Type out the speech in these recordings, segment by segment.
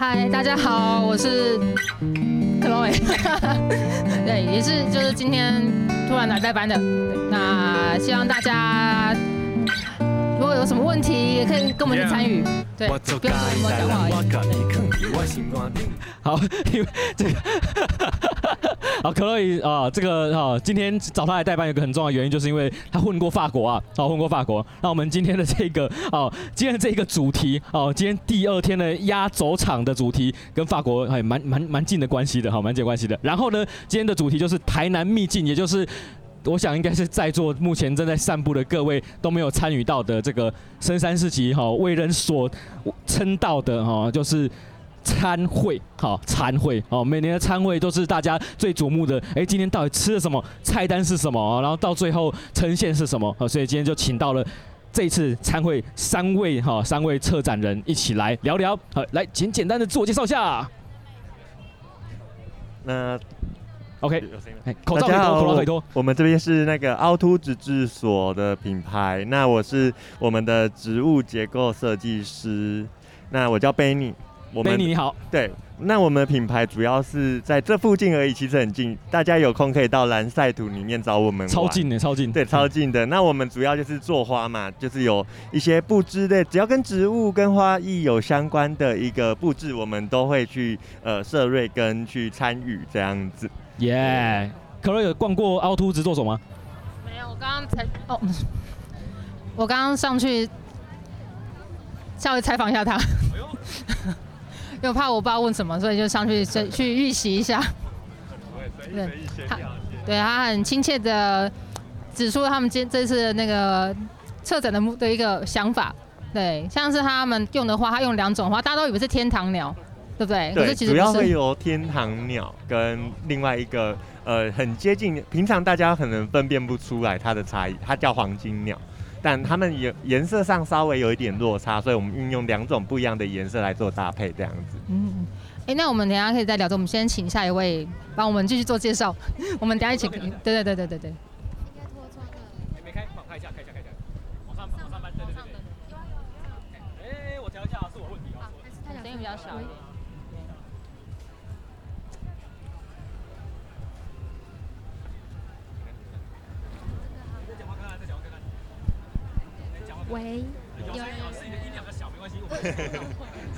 嗨，大家好，我是 Chloe。对，也是就是今天突然来代班的。那希望大家有什么问题，也可以跟我们去参与。对，不用跟我们讲话。好，因为这个。好，可乐啊，这个啊，今天找他来代班有个很重要的原因，就是因为他混过法国啊，好，混过法国。那我们今天的这个哦，今天的这个主题哦，今天第二天的压轴场的主题跟法国还蛮蛮蛮近的关系的，好，蛮近关系的。然后呢，今天的主题就是台南秘境，也就是我想应该是在座目前正在散步的各位都没有参与到的这个深山市集哈，为人所称道的哈，就是。餐会好，餐会哦，每年的餐会都是大家最瞩目的。哎，今天到底吃了什么？菜单是什么？然后到最后呈现是什么？所以今天就请到了这次餐会三位哈，三位策展人一起来聊聊。好，来，简简单的自我介绍一下。那 OK，口罩可以脱，口罩可以脱。我们这边是那个凹凸植质所的品牌。那我是我们的植物结构设计师。那我叫 Benny。我们你好，对，那我们的品牌主要是在这附近而已，其实很近，大家有空可以到蓝晒图里面找我们。超近的，超近，对，超近的。那我们主要就是做花嘛，就是有一些布置的，只要跟植物跟花艺有相关的一个布置，我们都会去呃涉瑞跟去参与这样子。耶、yeah，可乐有逛过凹凸直作手吗？没有，我刚刚才哦，我刚刚上去稍微采访一下他。又 怕我不知道问什么，所以就上去 去预习一下。对，他对他很亲切的指出他们今这次的那个策展的目的一个想法。对，像是他们用的花，他用两种花，大家都以为是天堂鸟，对不对？对，主要会有天堂鸟跟另外一个呃很接近，平常大家可能分辨不出来它的差异，它叫黄金鸟。但它们颜颜色上稍微有一点落差，所以我们运用两种不一样的颜色来做搭配，这样子。嗯，哎、欸，那我们等一下可以再聊。我们先请下一位帮我们继续做介绍。我们等一下一起。对对对对对对。应该脱问题。好，还是声音比较小一点。喂，有人。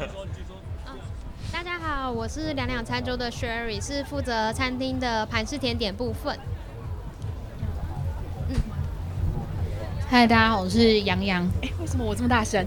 大家好，我是两两餐桌的 Sherry，是负责餐厅的盘式甜点部分。嗯。嗨，大家好，我是杨洋。哎、欸，为什么我这么大声？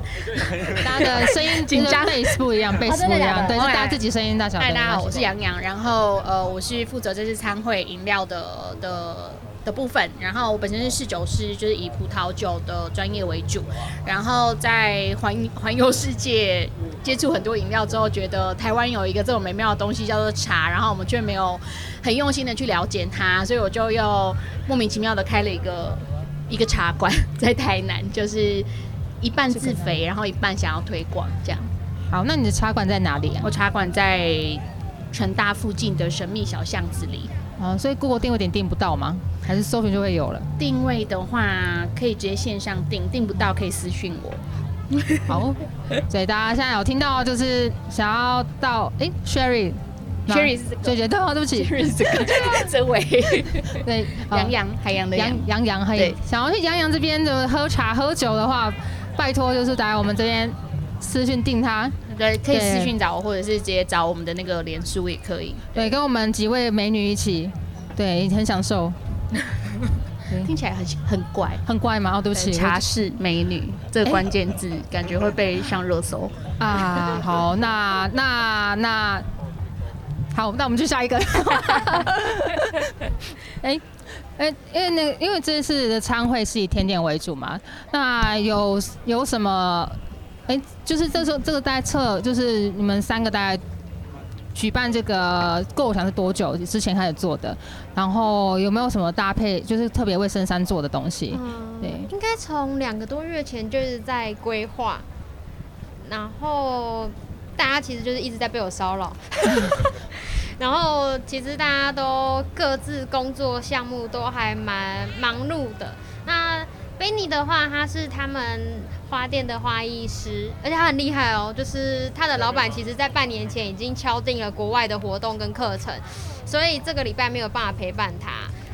大家的声音紧张，贝斯不一样，贝斯不一样，对，就大家自己声音大小。嗨，大家好，我是杨洋，然后呃，我是负责这次餐会饮料的的。的部分，然后我本身是侍酒师，就是以葡萄酒的专业为主。然后在环环游世界接触很多饮料之后，觉得台湾有一个这种美妙的东西叫做茶，然后我们却没有很用心的去了解它，所以我就又莫名其妙的开了一个一个茶馆在台南，就是一半自肥，然后一半想要推广这样。好，那你的茶馆在哪里啊？我茶馆在成大附近的神秘小巷子里。啊，所以 Google 定位点定不到吗？还是搜寻就会有了？定位的话，可以直接线上定，定不到可以私讯我。好，所以大家现在有听到，就是想要到哎，Sherry，Sherry 是这个，对对对，对不起，Sherry 是这个，对，杨洋海洋的洋洋洋海洋，想要去杨洋这边的喝茶喝酒的话，拜托就是来我们这边私讯定他。对，可以私讯找我，或者是直接找我们的那个连书也可以。对，跟我们几位美女一起，对，很享受。听起来很很怪，很怪吗？哦，对不起，茶室美女这个关键字，感觉会被上热搜啊。好，那那那好，那我们去下一个。哎哎，因为那个，因为这次的餐会是以甜点为主嘛，那有有什么？哎，就是这时候这个大概测，就是你们三个大概举办这个构想是多久之前开始做的？然后有没有什么搭配，就是特别为深山做的东西？嗯，对，应该从两个多月前就是在规划，然后大家其实就是一直在被我骚扰，然后其实大家都各自工作项目都还蛮忙碌的，那。Benny 的话，他是他们花店的花艺师，而且他很厉害哦。就是他的老板，其实在半年前已经敲定了国外的活动跟课程，所以这个礼拜没有办法陪伴他。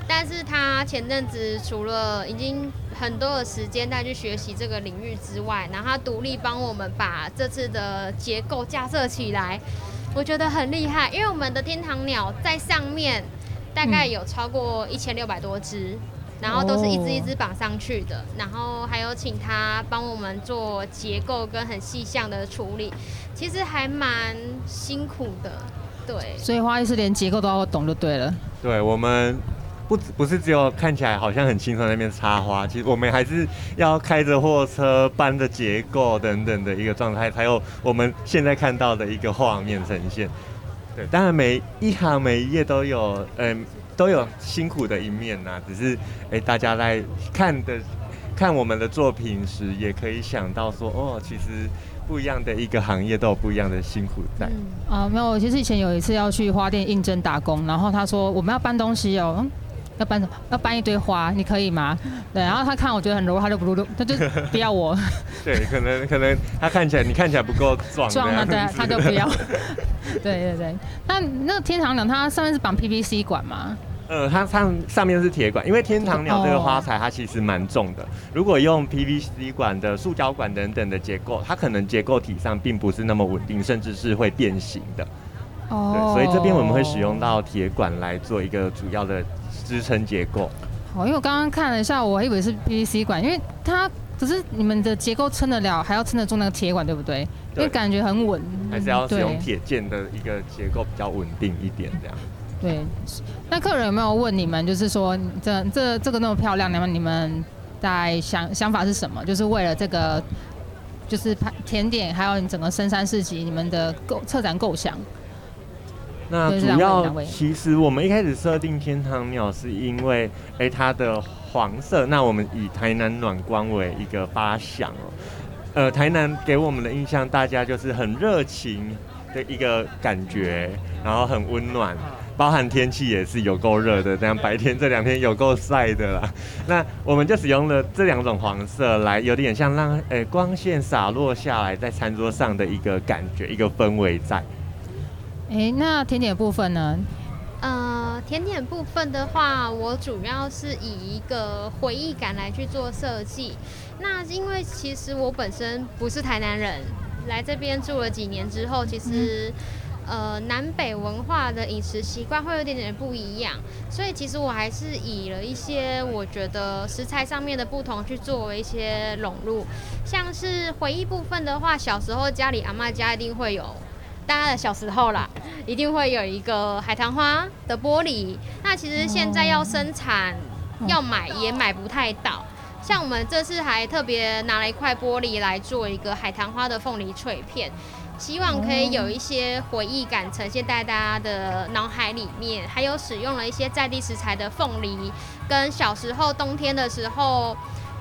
但是他前阵子除了已经很多的时间带去学习这个领域之外，然后他独立帮我们把这次的结构架设起来，我觉得很厉害。因为我们的天堂鸟在上面大概有超过一千六百多只。然后都是一只一只绑上去的，然后还有请他帮我们做结构跟很细项的处理，其实还蛮辛苦的，对。所以花艺师连结构都要懂就对了。对，我们不不是只有看起来好像很轻松那边插花，其实我们还是要开着货车搬着结构等等的一个状态，才有我们现在看到的一个画面呈现。对，当然每一行每一页都有，嗯。都有辛苦的一面呐、啊，只是哎、欸，大家在看的看我们的作品时，也可以想到说，哦，其实不一样的一个行业都有不一样的辛苦在。嗯、啊，没有，其实以前有一次要去花店应征打工，然后他说我们要搬东西哦，嗯、要搬什么？要搬一堆花，你可以吗？对，然后他看我觉得很柔，他就不录，他就不要我。对，可能可能他看起来你看起来不够壮，壮啊，对，他就不要。对对对，那那个天堂鸟它上面是绑 PVC 管吗？呃，它上上面是铁管，因为天堂鸟这个花材它其实蛮重的。如果用 PVC 管的塑胶管等等的结构，它可能结构体上并不是那么稳定，甚至是会变形的。哦。对，所以这边我们会使用到铁管来做一个主要的支撑结构。好，因为我刚刚看了一下，我还以为是 PVC 管，因为它可是你们的结构撑得了，还要撑得住那个铁管，对不对？对。因为感觉很稳。还是要使用铁件的一个结构比较稳定一点，这样。对，那客人有没有问你们，就是说这这这个那么漂亮，那么你们在想想法是什么？就是为了这个，就是甜点，还有你整个深山市集，你们的构策展构想。那主要其实我们一开始设定天堂鸟，是因为哎、欸、它的黄色，那我们以台南暖光为一个发想哦。呃，台南给我们的印象，大家就是很热情的一个感觉，然后很温暖。包含天气也是有够热的，这样白天这两天有够晒的啦。那我们就使用了这两种黄色来，有点像让诶、欸、光线洒落下来在餐桌上的一个感觉，一个氛围在。诶、欸，那甜点部分呢？呃，甜点部分的话，我主要是以一个回忆感来去做设计。那因为其实我本身不是台南人，来这边住了几年之后，其实、嗯。呃，南北文化的饮食习惯会有点点不一样，所以其实我还是以了一些我觉得食材上面的不同去作为一些融入。像是回忆部分的话，小时候家里阿嬷家一定会有，大家的小时候啦，一定会有一个海棠花的玻璃。那其实现在要生产，要买也买不太到。像我们这次还特别拿了一块玻璃来做一个海棠花的凤梨脆片。希望可以有一些回忆感呈现在大家的脑海里面，还有使用了一些在地食材的凤梨，跟小时候冬天的时候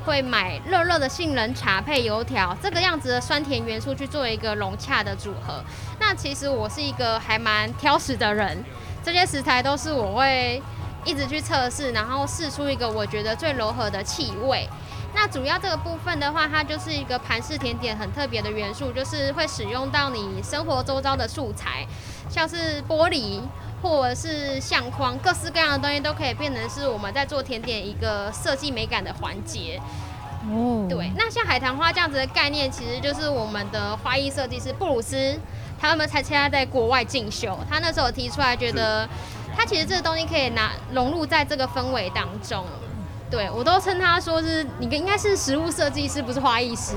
会买热热的杏仁茶配油条，这个样子的酸甜元素去做一个融洽的组合。那其实我是一个还蛮挑食的人，这些食材都是我会一直去测试，然后试出一个我觉得最柔和的气味。那主要这个部分的话，它就是一个盘式甜点很特别的元素，就是会使用到你生活周遭的素材，像是玻璃或者是相框，各式各样的东西都可以变成是我们在做甜点一个设计美感的环节。哦，对。那像海棠花这样子的概念，其实就是我们的花艺设计师布鲁斯，他们才现在在国外进修，他那时候提出来，觉得他其实这个东西可以拿融入在这个氛围当中。对，我都称他说是你应该是食物设计师，不是花艺师。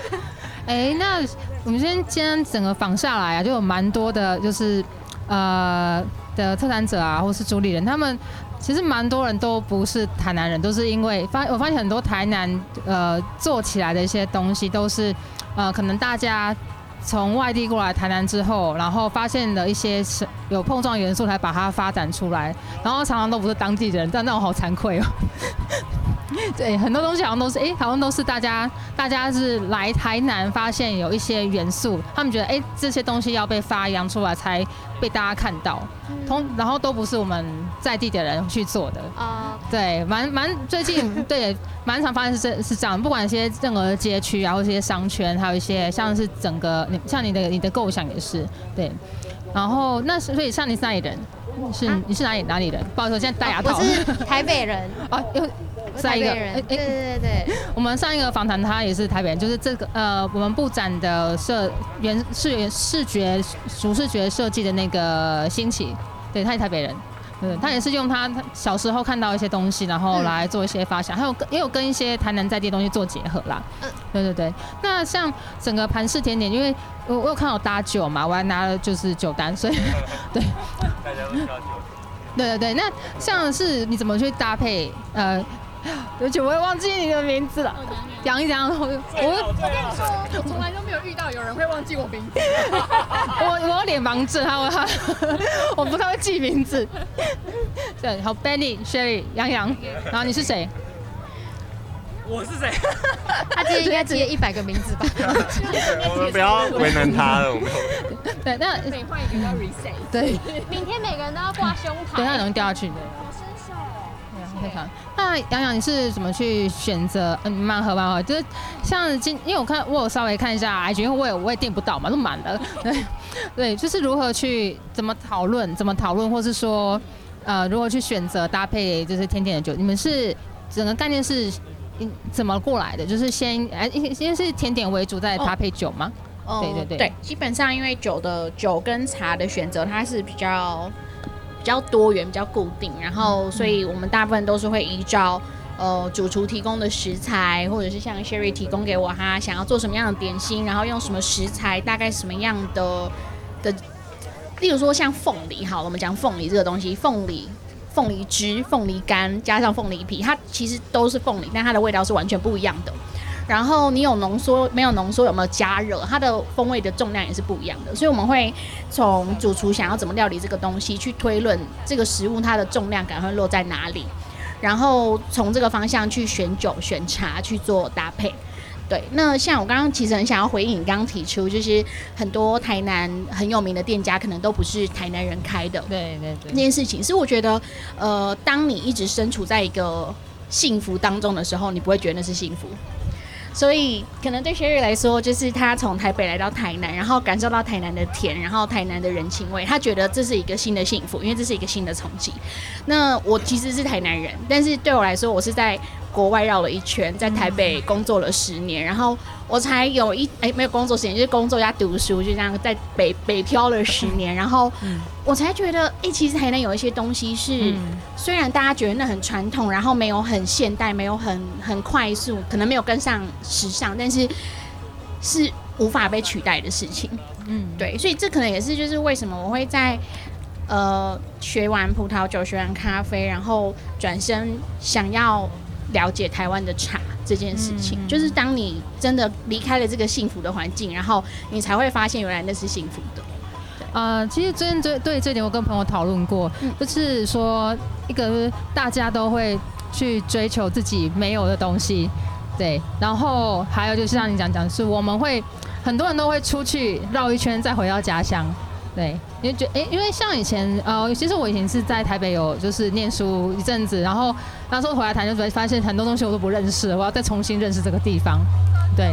哎、那我们今天今天整个访下来啊，就有蛮多的，就是呃的策展者啊，或是主理人，他们其实蛮多人都不是台南人，都是因为发我发现很多台南呃做起来的一些东西，都是呃可能大家。从外地过来台南之后，然后发现了一些有碰撞元素，才把它发展出来。然后常常都不是当地人，但那种好惭愧哦。对，很多东西好像都是，哎、好像都是大家，大家是来台南发现有一些元素，他们觉得，哎、这些东西要被发扬出来才被大家看到，通、嗯，然后都不是我们在地的人去做的。啊、uh，对，蛮蛮最近 对，蛮常发现是这是这样，不管一些任何街区啊，或者一些商圈，还有一些像是整个你，像你的你的构想也是，对。然后那所以像你是哪里人？是、啊、你是哪里哪里人？不好意思，我现在戴牙套。我是 台北人。哦、上一个。人。对对对对。我们上一个访谈他也是台北人，就是这个呃，我们布展的设原视视觉主视觉设计的那个兴起，对，他是台北人。对，他也是用他小时候看到一些东西，然后来做一些发想，还有跟也有跟一些台南在地的东西做结合啦。嗯，对对对。那像整个盘式甜点，因为我我有看到搭酒嘛，我还拿了就是酒单，所以 对。大家都需要酒。对对对，那像是你怎么去搭配？呃。对不起，我也忘记你的名字了。杨一杨，我我跟你说，我从来都没有遇到有人会忘记我名字。我我有脸盲症，他他 我不太会记名字。对，好，Benny、Sherry、杨洋，然后你是谁？我是谁？他今天应该只有一百个名字吧？我们不要为难他了，我们。对，那每换一个要 reset。对，明天每个人都要挂胸牌。对，他容易掉下去的。那洋洋，你是怎么去选择？嗯，慢喝慢喝，就是像今，因为我看我有稍微看一下 IG，因为我也我也订不到嘛，都满了。对，对，就是如何去怎么讨论，怎么讨论，或是说，呃，如何去选择搭配就是甜点的酒？你们是整个概念是怎么过来的？就是先哎，先是甜点为主，再搭配酒吗？哦，对对对，对，基本上因为酒的酒跟茶的选择，它是比较。比较多元，比较固定，然后，所以我们大部分都是会依照呃主厨提供的食材，或者是像 Sherry 提供给我他想要做什么样的点心，然后用什么食材，大概什么样的的，例如说像凤梨，好，我们讲凤梨这个东西，凤梨、凤梨汁、凤梨干加上凤梨皮，它其实都是凤梨，但它的味道是完全不一样的。然后你有浓缩没有浓缩，有没有加热，它的风味的重量也是不一样的。所以我们会从主厨想要怎么料理这个东西去推论这个食物它的重量感会落在哪里，然后从这个方向去选酒选茶去做搭配。对，那像我刚刚其实很想要回应你刚刚提出，就是很多台南很有名的店家可能都不是台南人开的。对对对，这件事情是我觉得，呃，当你一直身处在一个幸福当中的时候，你不会觉得那是幸福。所以，可能对雪瑞来说，就是他从台北来到台南，然后感受到台南的甜，然后台南的人情味，他觉得这是一个新的幸福，因为这是一个新的冲击。那我其实是台南人，但是对我来说，我是在国外绕了一圈，在台北工作了十年，然后我才有一哎、欸、没有工作时间，就是工作加读书，就这样在北北漂了十年，然后我才觉得，哎、欸，其实台南有一些东西是。虽然大家觉得那很传统，然后没有很现代，没有很很快速，可能没有跟上时尚，但是是无法被取代的事情。嗯，对，所以这可能也是就是为什么我会在呃学完葡萄酒、学完咖啡，然后转身想要了解台湾的茶这件事情。嗯，就是当你真的离开了这个幸福的环境，然后你才会发现原来那是幸福的。呃，其实最近对对这点，我跟朋友讨论过，嗯，就是说一个大家都会去追求自己没有的东西，对，然后还有就是像你讲讲，是我们会很多人都会出去绕一圈再回到家乡，对，因为觉哎，因为像以前呃，其实我以前是在台北有就是念书一阵子，然后那时候回来台就发现很多东西我都不认识，我要再重新认识这个地方，对。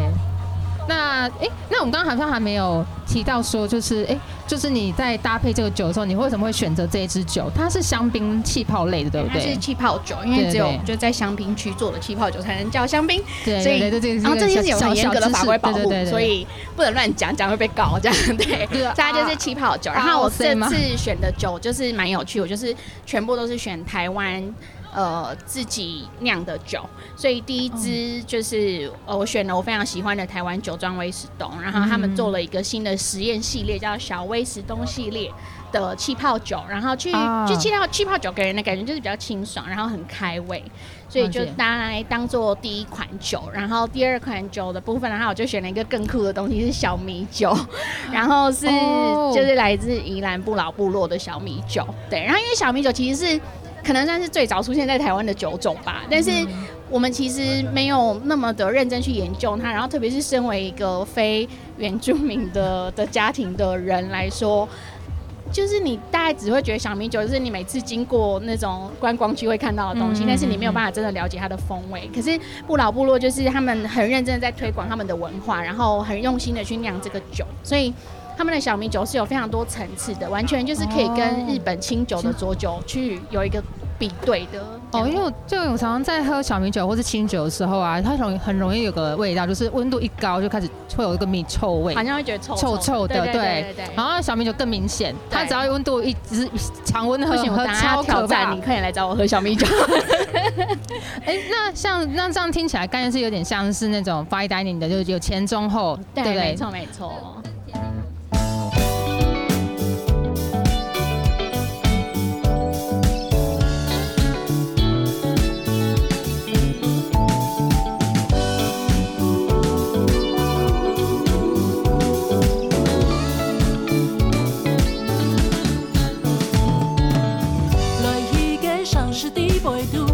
那哎，那我们刚刚好像还没有提到说，就是哎，就是你在搭配这个酒的时候，你为什么会选择这一支酒？它是香槟气泡类的，对不对？它是气泡酒，因为只有就在香槟区做的气泡酒才能叫香槟。对，所以对对对，然后这些是有很严格的法规保护，所以不能乱讲，讲会被告这样。对，大家就是气泡酒。然后我这次选的酒就是蛮有趣，我就是全部都是选台湾。呃，自己酿的酒，所以第一支就是呃，我选了我非常喜欢的台湾酒庄威士东，然后他们做了一个新的实验系列，叫小威士东系列的气泡酒，然后去就气泡气泡酒给人的感觉就是比较清爽，然后很开胃，所以就拿来当做第一款酒，然后第二款酒的部分，然后我就选了一个更酷的东西，是小米酒，然后是就是来自宜兰不老部落的小米酒，对，然后因为小米酒其实是。可能算是最早出现在台湾的酒种吧。但是我们其实没有那么的认真去研究它，然后特别是身为一个非原住民的的家庭的人来说。就是你大概只会觉得小米酒就是你每次经过那种观光区会看到的东西，但是你没有办法真的了解它的风味。可是不老部落就是他们很认真的在推广他们的文化，然后很用心的去酿这个酒，所以他们的小米酒是有非常多层次的，完全就是可以跟日本清酒的浊酒去有一个。比对的哦，因为我就我常常在喝小米酒或是清酒的时候啊，它容易很容易有个味道，就是温度一高就开始会有一个米臭味，好像会觉得臭臭臭的，对对对，对。然后小米酒更明显，它只要温度一直常温喝，喝超挑战，你快点来找我喝小米酒。哎，那像那这样听起来，概念是有点像是那种 fine dining 的，就是有前中后，对不对？没错没错。是地 boy do。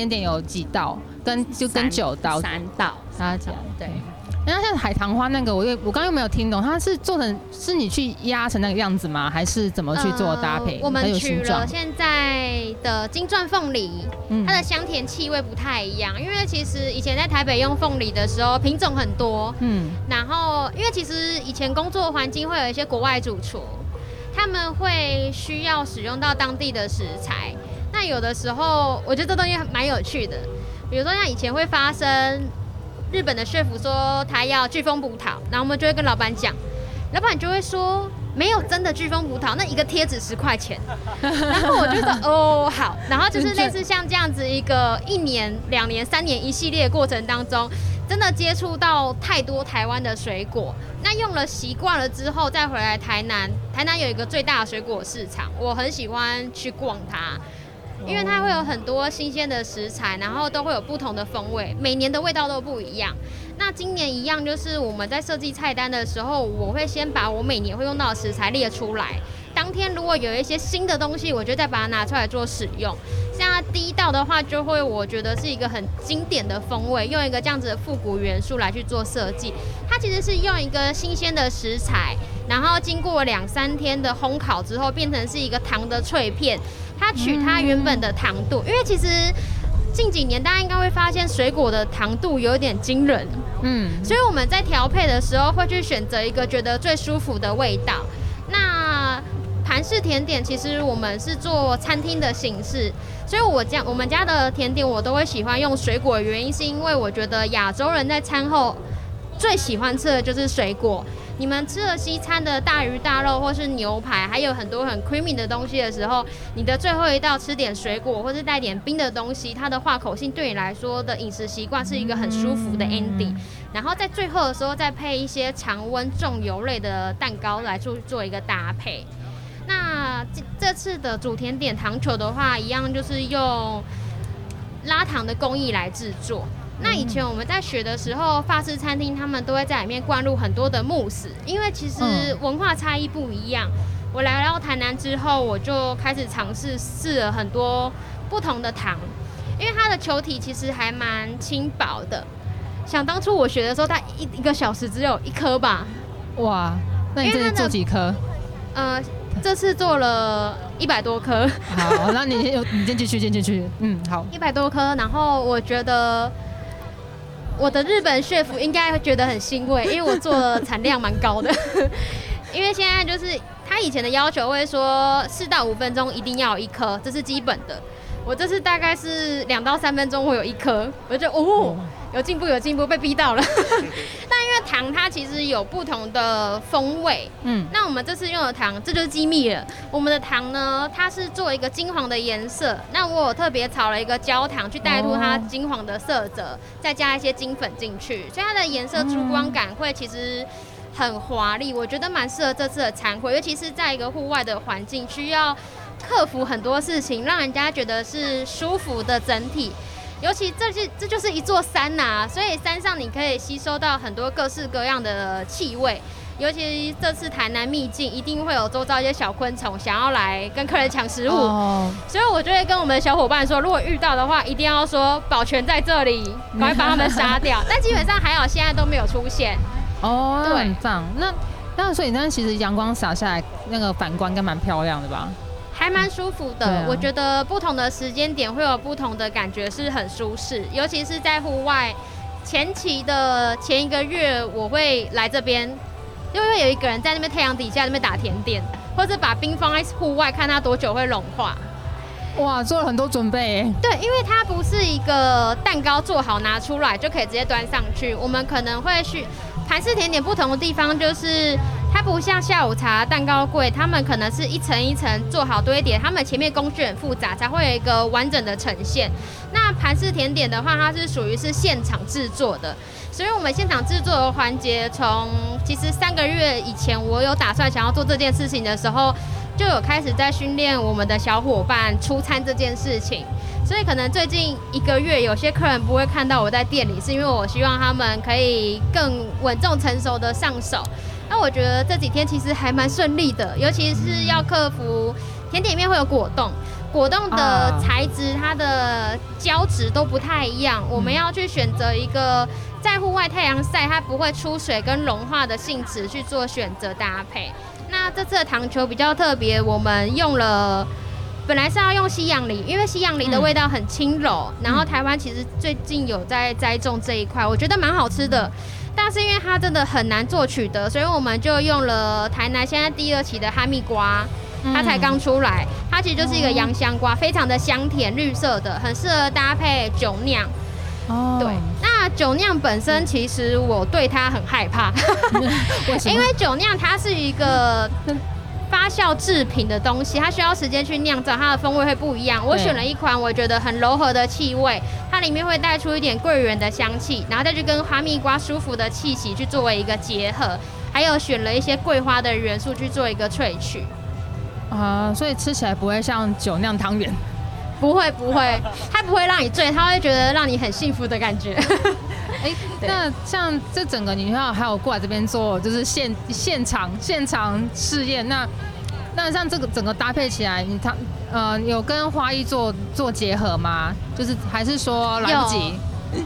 甜点有几道，跟就跟九道，三道，大家讲对。那像海棠花那个，我又我刚刚又没有听懂，它是做成是你去压成那个样子吗？还是怎么去做搭配？呃、我们取了现在的金钻凤梨，它的香甜气味不太一样。因为其实以前在台北用凤梨的时候，品种很多，嗯，然后因为其实以前工作环境会有一些国外主厨，他们会需要使用到当地的食材。那有的时候，我觉得这东西蛮有趣的，比如说像以前会发生。日本的 chef 说他要飓风葡萄，然后我们就会跟老板讲，老板就会说没有真的飓风葡萄，那一个贴纸十块钱。然后我就说哦好，然后就是类似像这样子一个一年、两年、三年一系列过程当中，真的接触到太多台湾的水果，那用了习惯了之后再回来台南，台南有一个最大的水果市场，我很喜欢去逛它。因为它会有很多新鲜的食材，然后都会有不同的风味，每年的味道都不一样。那今年一样，就是我们在设计菜单的时候，我会先把我每年会用到的食材列出来。当天如果有一些新的东西，我就再把它拿出来做使用。像第一道的话，就会我觉得是一个很经典的风味，用一个这样子的复古元素来去做设计。它其实是用一个新鲜的食材，然后经过两三天的烘烤之后，变成是一个糖的脆片。它取它原本的糖度，因为其实近几年大家应该会发现水果的糖度有点惊人，嗯，所以我们在调配的时候会去选择一个觉得最舒服的味道。那盘式甜点其实我们是做餐厅的形式，所以我家我们家的甜点我都会喜欢用水果的原因是因为我觉得亚洲人在餐后最喜欢吃的就是水果。你们吃了西餐的大鱼大肉，或是牛排，还有很多很 creamy 的东西的时候，你的最后一道吃点水果，或是带点冰的东西，它的化口性对你来说的饮食习惯是一个很舒服的 ending。然后在最后的时候再配一些常温重油类的蛋糕来做做一个搭配。那这这次的主甜点糖球的话，一样就是用拉糖的工艺来制作。那以前我们在学的时候，法式餐厅他们都会在里面灌入很多的慕斯，因为其实文化差异不一样。我来到台南之后，我就开始尝试试了很多不同的糖，因为它的球体其实还蛮轻薄的。想当初我学的时候，它一一个小时只有一颗吧。哇，那你这次做几颗？呃，这次做了一百多颗。好，那你先你先继续，先继续。嗯，好，一百多颗。然后我觉得。我的日本血妇应该会觉得很欣慰，因为我做的产量蛮高的。因为现在就是他以前的要求会说四到五分钟一定要有一颗，这是基本的。我这次大概是两到三分钟会有一颗，我就哦。有进步，有进步，被逼到了。但因为糖它其实有不同的风味，嗯，那我们这次用的糖，这就是机密了。我们的糖呢，它是做一个金黄的颜色。那我有特别炒了一个焦糖去带出它金黄的色泽，哦、再加一些金粉进去，所以它的颜色珠光感会其实很华丽。我觉得蛮适合这次的餐会，尤其是在一个户外的环境，需要克服很多事情，让人家觉得是舒服的整体。尤其这是这就是一座山呐、啊，所以山上你可以吸收到很多各式各样的气味。尤其这次台南秘境，一定会有周遭一些小昆虫想要来跟客人抢食物，oh. 所以我就会跟我们的小伙伴说，如果遇到的话，一定要说保全在这里，赶快把他们杀掉。但基本上还好，现在都没有出现。哦、oh,，对，很棒。那那所以那其实阳光洒下来，那个反光应该蛮漂亮的吧？还蛮舒服的、啊，我觉得不同的时间点会有不同的感觉，是很舒适。尤其是在户外，前期的前一个月，我会来这边，因为有一个人在那边太阳底下那边打甜点，或者把冰放在户外，看它多久会融化。哇，做了很多准备。对，因为它不是一个蛋糕做好拿出来就可以直接端上去，我们可能会去盘式甜点不同的地方就是。它不像下午茶蛋糕柜，他们可能是一层一层做好堆叠，他们前面工序很复杂，才会有一个完整的呈现。那盘式甜点的话，它是属于是现场制作的，所以我们现场制作的环节，从其实三个月以前，我有打算想要做这件事情的时候，就有开始在训练我们的小伙伴出餐这件事情。所以可能最近一个月，有些客人不会看到我在店里，是因为我希望他们可以更稳重成熟的上手。那我觉得这几天其实还蛮顺利的，尤其是要克服甜点里面会有果冻，果冻的材质，它的胶质都不太一样，我们要去选择一个在户外太阳晒它不会出水跟融化的性质去做选择搭配。那这次的糖球比较特别，我们用了。本来是要用西洋梨，因为西洋梨的味道很轻柔，嗯、然后台湾其实最近有在栽种这一块，我觉得蛮好吃的。但是因为它真的很难做取得，所以我们就用了台南现在第二期的哈密瓜，它才刚出来，它其实就是一个洋香瓜，非常的香甜，绿色的，很适合搭配酒酿。哦，对，那酒酿本身其实我对它很害怕？因为酒酿它是一个。发酵制品的东西，它需要时间去酿造，它的风味会不一样。我选了一款我觉得很柔和的气味，它里面会带出一点桂圆的香气，然后再去跟哈密瓜舒服的气息去作为一个结合，还有选了一些桂花的元素去做一个萃取。啊、呃，所以吃起来不会像酒酿汤圆，不会不会，他不会让你醉，他会觉得让你很幸福的感觉。哎、欸，那像这整个你要还有过来这边做，就是现现场现场试验。那那像这个整个搭配起来，你他呃有跟花艺做做结合吗？就是还是说来不及？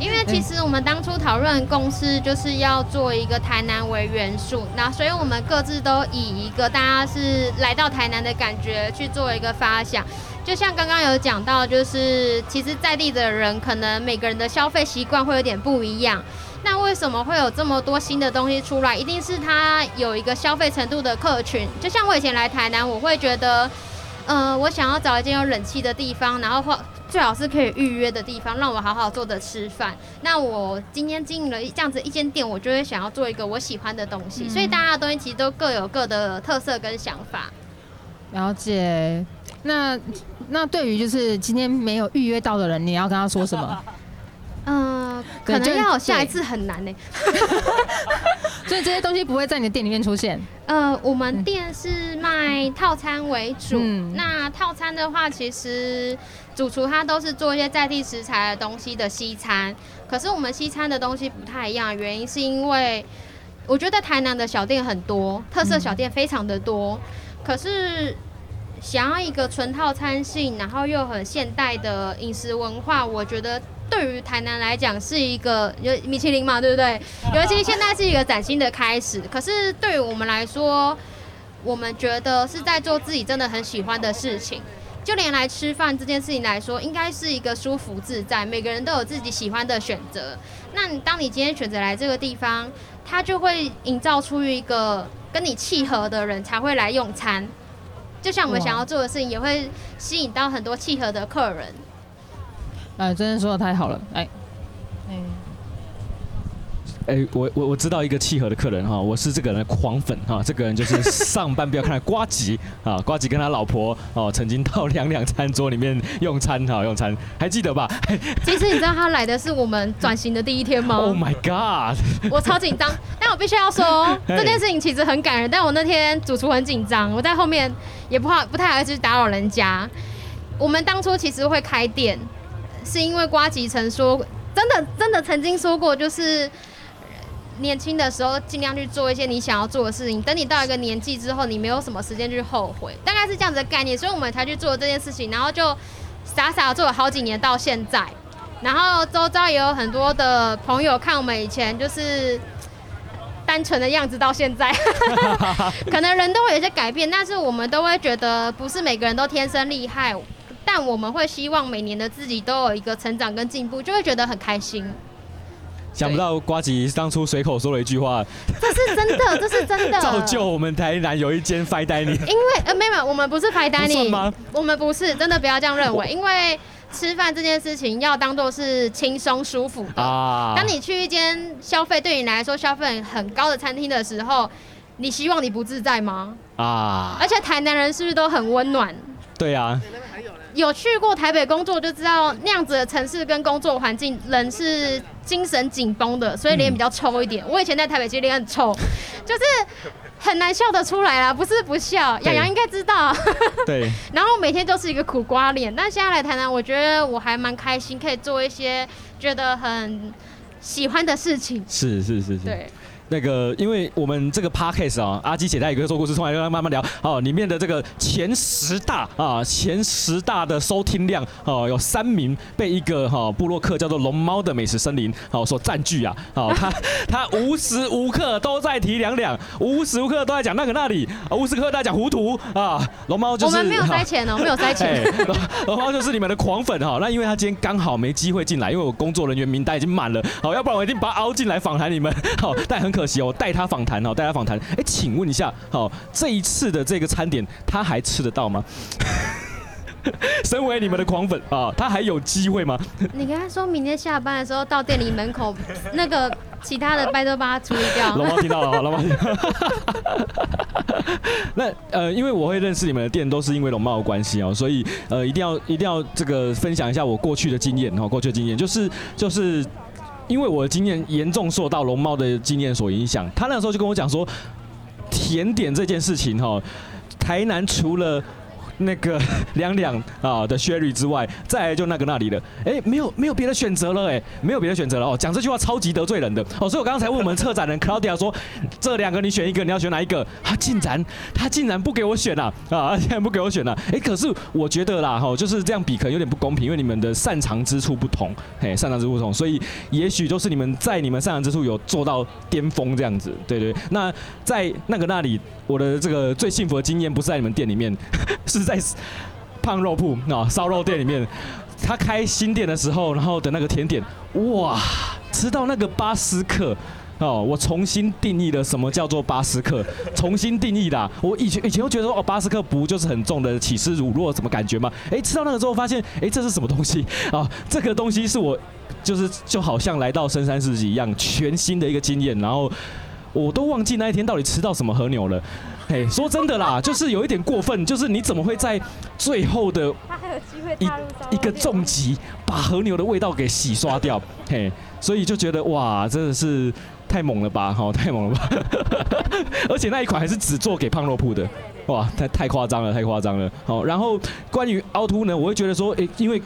因为其实我们当初讨论公司就是要做一个台南为元素，那所以我们各自都以一个大家是来到台南的感觉去做一个发想。就像刚刚有讲到，就是其实在地的人可能每个人的消费习惯会有点不一样。那为什么会有这么多新的东西出来？一定是它有一个消费程度的客群。就像我以前来台南，我会觉得，呃，我想要找一间有冷气的地方，然后或最好是可以预约的地方，让我好好坐着吃饭。那我今天经营了这样子一间店，我就会想要做一个我喜欢的东西。所以大家的东西其实都各有各的特色跟想法。了解。那那对于就是今天没有预约到的人，你要跟他说什么？嗯、呃，可能要下一次很难呢。所以这些东西不会在你的店里面出现。呃，我们店是卖套餐为主。嗯、那套餐的话，其实主厨他都是做一些在地食材的东西的西餐。可是我们西餐的东西不太一样，原因是因为我觉得台南的小店很多，特色小店非常的多，嗯、可是。想要一个纯套餐性，然后又很现代的饮食文化，我觉得对于台南来讲是一个有米其林嘛，对不对？尤其现在是一个崭新的开始。可是对于我们来说，我们觉得是在做自己真的很喜欢的事情。就连来吃饭这件事情来说，应该是一个舒服自在，每个人都有自己喜欢的选择。那你当你今天选择来这个地方，它就会营造出一个跟你契合的人才会来用餐。就像我们想要做的事情，也会吸引到很多契合的客人。哎，真的说的太好了，哎，嗯。哎、欸，我我我知道一个契合的客人哈，我是这个人的狂粉哈，这个人就是上班不要看瓜吉啊，瓜吉跟他老婆哦，曾经到两两餐桌里面用餐哈，用餐还记得吧？其实你知道他来的是我们转型的第一天吗？Oh my god！我超紧张，但我必须要说这件事情其实很感人，但我那天主厨很紧张，我在后面也不好不太好意思打扰人家。我们当初其实会开店，是因为瓜吉曾说，真的真的曾经说过，就是。年轻的时候，尽量去做一些你想要做的事情。等你到一个年纪之后，你没有什么时间去后悔，大概是这样子的概念。所以我们才去做这件事情，然后就傻傻做了好几年到现在。然后周遭也有很多的朋友看我们以前就是单纯的样子，到现在，可能人都会有些改变，但是我们都会觉得不是每个人都天生厉害，但我们会希望每年的自己都有一个成长跟进步，就会觉得很开心。想不到瓜吉当初随口说了一句话，这是真的，这是真的，造就我们台南有一间 fine dining。因为呃，没有，我们不是 fine dining，我们不是，真的不要这样认为。因为吃饭这件事情要当做是轻松舒服的。啊。当你去一间消费对你来说消费很高的餐厅的时候，你希望你不自在吗？啊。而且台南人是不是都很温暖？对啊。有去过台北工作就知道，那样子的城市跟工作环境，人是精神紧绷的，所以脸比较臭一点。嗯、我以前在台北其实脸很臭，就是很难笑得出来啦。不是不笑，洋洋应该知道。对。然后每天就是一个苦瓜脸，但现在来台南，我觉得我还蛮开心，可以做一些觉得很喜欢的事情。是是是是。对。那个，因为我们这个 podcast 啊，阿基写在一个说故事，从来跟他慢慢聊。好，里面的这个前十大啊，前十大的收听量哦，有三名被一个哈布洛克叫做龙猫的美食森林哦所占据啊。哦，他他无时无刻都在提两两，无时无刻都在讲那个那里，无时无刻都在讲糊涂啊。龙猫就是我们没有塞钱哦，没有塞钱。龙猫就是你们的狂粉哈。那因为他今天刚好没机会进来，因为我工作人员名单已经满了。好，要不然我一定把他凹进来访谈你们。好，但很可惜哦，我带他访谈哦，带他访谈。哎，请问一下，好，这一次的这个餐点他还吃得到吗？身为你们的狂粉啊，他还有机会吗？你跟他说明天下班的时候到店里门口，那个其他的拜托把他处理掉。龙猫听到了，龙猫听到。那呃，因为我会认识你们的店，都是因为龙猫的关系哦，所以呃，一定要一定要这个分享一下我过去的经验哈，过去的经验就是就是。因为我的经验严重受到龙猫的经验所影响，他那时候就跟我讲说，甜点这件事情哈，台南除了那个 两两啊的靴履之外，再来就那个那里的，哎，没有没有别的选择了，哎，没有别的选择了哦。讲这句话超级得罪人的哦，所以我刚才问我们策展人 Claudia 说，这两个你选一个，你要选哪一个？他竟然他竟然不给我选啊啊，竟然不给我选啊！哎，可是我觉得啦哈，就是这样比可能有点不公平，因为你们的擅长之处不同，嘿，擅长之处不同，所以也许就是你们在你们擅长之处有做到巅峰这样子，对对。那在那个那里，我的这个最幸福的经验不是在你们店里面，是。在胖肉铺啊，烧肉店里面，他开新店的时候，然后的那个甜点，哇，吃到那个巴斯克哦，我重新定义了什么叫做巴斯克，重新定义的。我以前以前都觉得说哦，巴斯克不就是很重的起司乳酪，什么感觉吗？哎，吃到那个之后发现，哎，这是什么东西啊？这个东西是我就是就好像来到深山世纪一样，全新的一个经验。然后我都忘记那一天到底吃到什么和牛了。嘿，说真的啦，就是有一点过分，就是你怎么会在最后的一一个重击把和牛的味道给洗刷掉？嘿，所以就觉得哇，真的是太猛了吧，哈，太猛了吧！而且那一款还是只做给胖肉铺的，哇，太太夸张了，太夸张了。好，然后关于凹凸呢，我会觉得说，诶，因为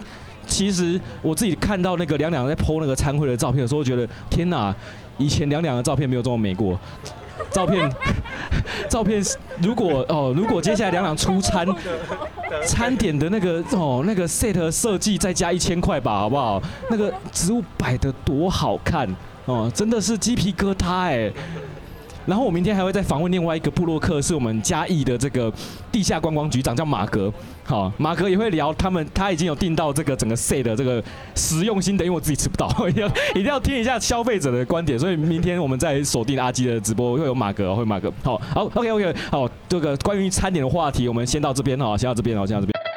其实我自己看到那个两两在 po 那个餐会的照片的时候，觉得天哪，以前两两的照片没有这么美过。照片，照片，如果哦，如果接下来两两出餐，餐点的那个哦，那个 set 设计再加一千块吧，好不好？那个植物摆的多好看哦，真的是鸡皮疙瘩哎。然后我明天还会再访问另外一个部落客，是我们嘉义的这个地下观光局长，叫马格。好，马格也会聊他们，他已经有订到这个整个 set 的这个实用心得，因为我自己吃不到，一定要一定要听一下消费者的观点。所以明天我们再锁定阿基的直播，会有马格，会有马格。好，好，OK OK，好，这个关于餐点的话题，我们先到这边哈，先到这边哦，先到这边。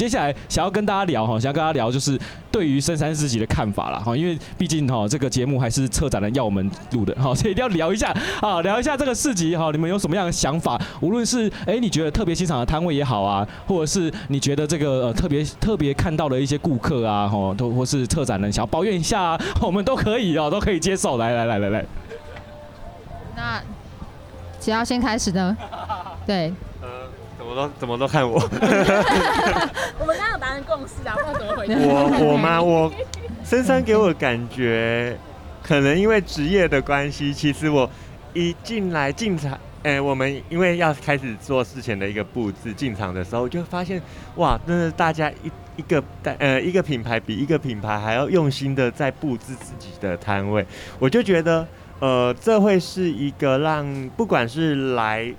接下来想要跟大家聊哈，想要跟大家聊就是对于深山四集的看法啦哈，因为毕竟哈这个节目还是策展人要我们录的哈，所以一定要聊一下啊，聊一下这个四集哈，你们有什么样的想法？无论是哎你觉得特别欣赏的摊位也好啊，或者是你觉得这个呃特别特别看到的一些顾客啊哈，都或是策展人想要抱怨一下啊，我们都可以哦，都可以接受。来来来来来，那谁要先开始呢？对，怎么都怎么都看我。我们刚刚有达成共识啊，不知道怎么回答。我我吗？我深山给我的感觉，可能因为职业的关系，其实我一进来进场，哎、我们因为要开始做事前的一个布置，进场的时候就发现，哇，真的大家一一个呃一个品牌比一个品牌还要用心的在布置自己的摊位，我就觉得，呃，这会是一个让不管是来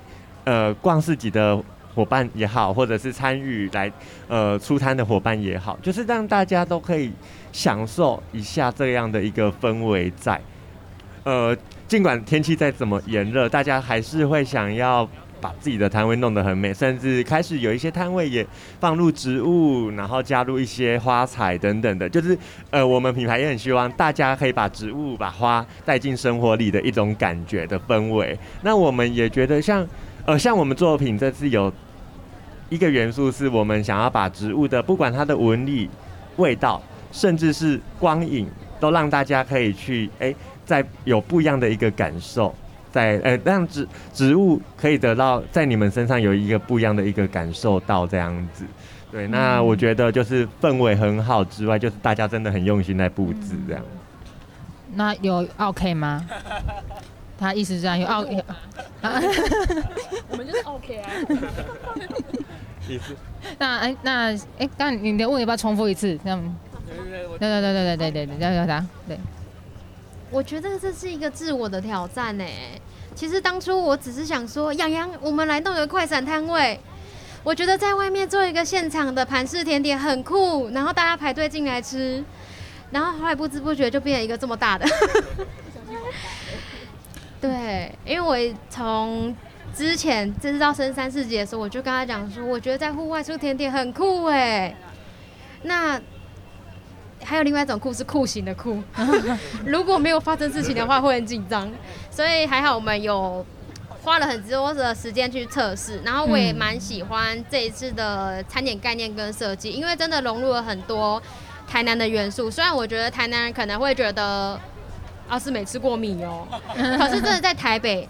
呃逛市集的。伙伴也好，或者是参与来呃出摊的伙伴也好，就是让大家都可以享受一下这样的一个氛围在。呃，尽管天气再怎么炎热，大家还是会想要把自己的摊位弄得很美，甚至开始有一些摊位也放入植物，然后加入一些花材等等的。就是呃，我们品牌也很希望大家可以把植物、把花带进生活里的一种感觉的氛围。那我们也觉得像。呃，像我们作品这次有一个元素，是我们想要把植物的，不管它的纹理、味道，甚至是光影，都让大家可以去哎，在有不一样的一个感受，在呃让植植物可以得到在你们身上有一个不一样的一个感受到这样子。对，那我觉得就是氛围很好之外，就是大家真的很用心在布置这样。那有 OK 吗？他意思是这样，有 OK，我们就是 OK 啊。意思？那哎，那哎，刚你的问要不要重复一次？这样，对对对对对对对对对，要要啥？对。我觉得这是一个自我的挑战呢。其实当初我只是想说，洋洋，我们来弄个快闪摊位。我觉得在外面做一个现场的盘式甜点很酷，然后大家排队进来吃，然后后来不知不觉就变成一个这么大的。对，因为我从之前这次到升三四级的时候，我就跟他讲说，我觉得在户外出甜点很酷哎。那还有另外一种酷是酷刑的酷，如果没有发生事情的话会很紧张，所以还好我们有花了很多的时间去测试，然后我也蛮喜欢这一次的餐点概念跟设计，因为真的融入了很多台南的元素。虽然我觉得台南人可能会觉得阿是没吃过米哦，可是真的在台北，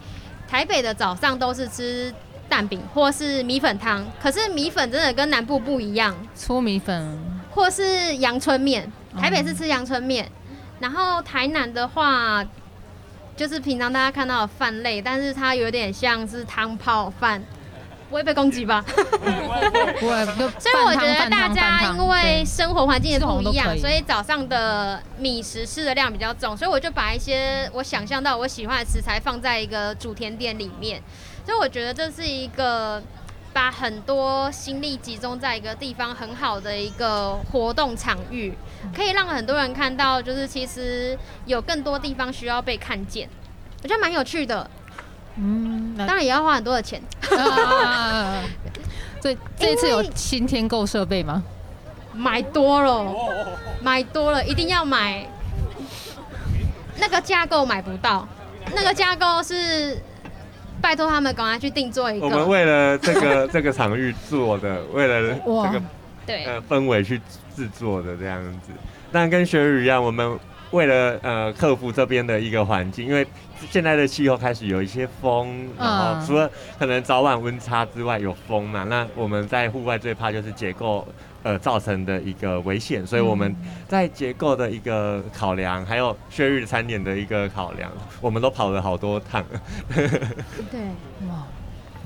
台北的早上都是吃蛋饼或是米粉汤，可是米粉真的跟南部不一样，粗米粉。或是阳春面。台北是吃阳春面，然后台南的话，就是平常大家看到的饭类，但是它有点像是汤泡饭不会被攻击吧？不会，就 所以我觉得大家因为生活环境也不一样，所以早上的米食吃的量比较重，所以我就把一些我想象到我喜欢的食材放在一个主甜点里面，所以我觉得这是一个把很多心力集中在一个地方很好的一个活动场域，可以让很多人看到，就是其实有更多地方需要被看见，我觉得蛮有趣的。嗯，那当然也要花很多的钱。啊，这这一次有新添购设备吗？买多了，买多了，一定要买。那个架构买不到，那个架构是拜托他们赶快去定做一个。我们为了这个 这个场域做的，为了这哇个对呃氛围去制作的这样子。但跟学语一样，我们为了呃克服这边的一个环境，因为现在的气候开始有一些风，然后除了可能早晚温差之外有风嘛，那我们在户外最怕就是结构呃造成的一个危险，所以我们在结构的一个考量，还有雪域餐点的一个考量，我们都跑了好多趟。对，哇，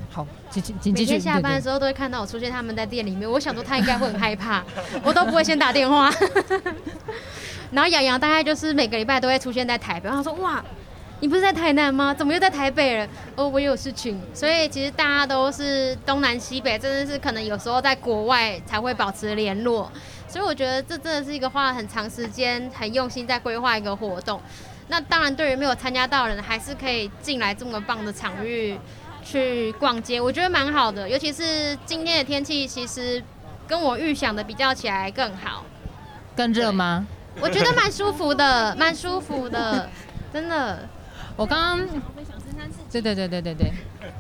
好，继继继续。每天下班的时候都会看到我出现他们在店里面，我想说他应该会很害怕，我都不会先打电话。然后洋洋大概就是每个礼拜都会出现在台北，然后说哇。你不是在台南吗？怎么又在台北了？哦，我有事情，所以其实大家都是东南西北，真的是可能有时候在国外才会保持联络。所以我觉得这真的是一个花了很长时间、很用心在规划一个活动。那当然，对于没有参加到的人，还是可以进来这么棒的场域去逛街，我觉得蛮好的。尤其是今天的天气，其实跟我预想的比较起来更好。更热吗？我觉得蛮舒服的，蛮舒服的，真的。我刚刚，对对对对对对，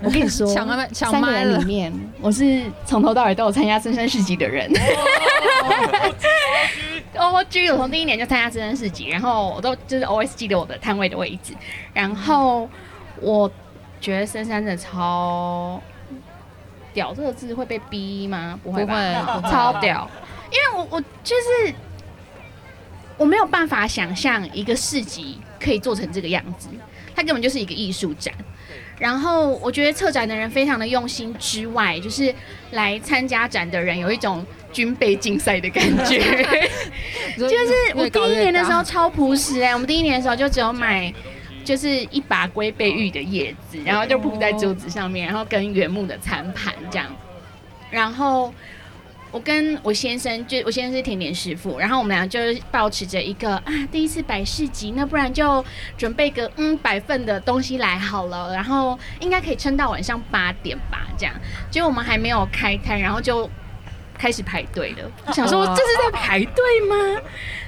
我跟你说，抢麦抢三个麦里面，我是从头到尾都有参加深山市集的人。我居我从第一年就参加深山市集，然后我都就是 always 记得我的摊位的位置。然后我觉得深山的超屌，这个字会被逼吗？不会吧，不会超屌。因为我我就是我没有办法想象一个市集可以做成这个样子。它根本就是一个艺术展，然后我觉得策展的人非常的用心之外，就是来参加展的人有一种军备竞赛的感觉。就是我第一年的时候超朴实哎、欸，我们第一年的时候就只有买就是一把龟背玉的叶子，然后就铺在桌子上面，然后跟原木的餐盘这样，然后。我跟我先生，就我先生是甜点师傅，然后我们俩就是保持着一个啊，第一次百市集，那不然就准备个嗯百份的东西来好了，然后应该可以撑到晚上八点吧，这样。结果我们还没有开摊，然后就开始排队了。我想说这是在排队吗？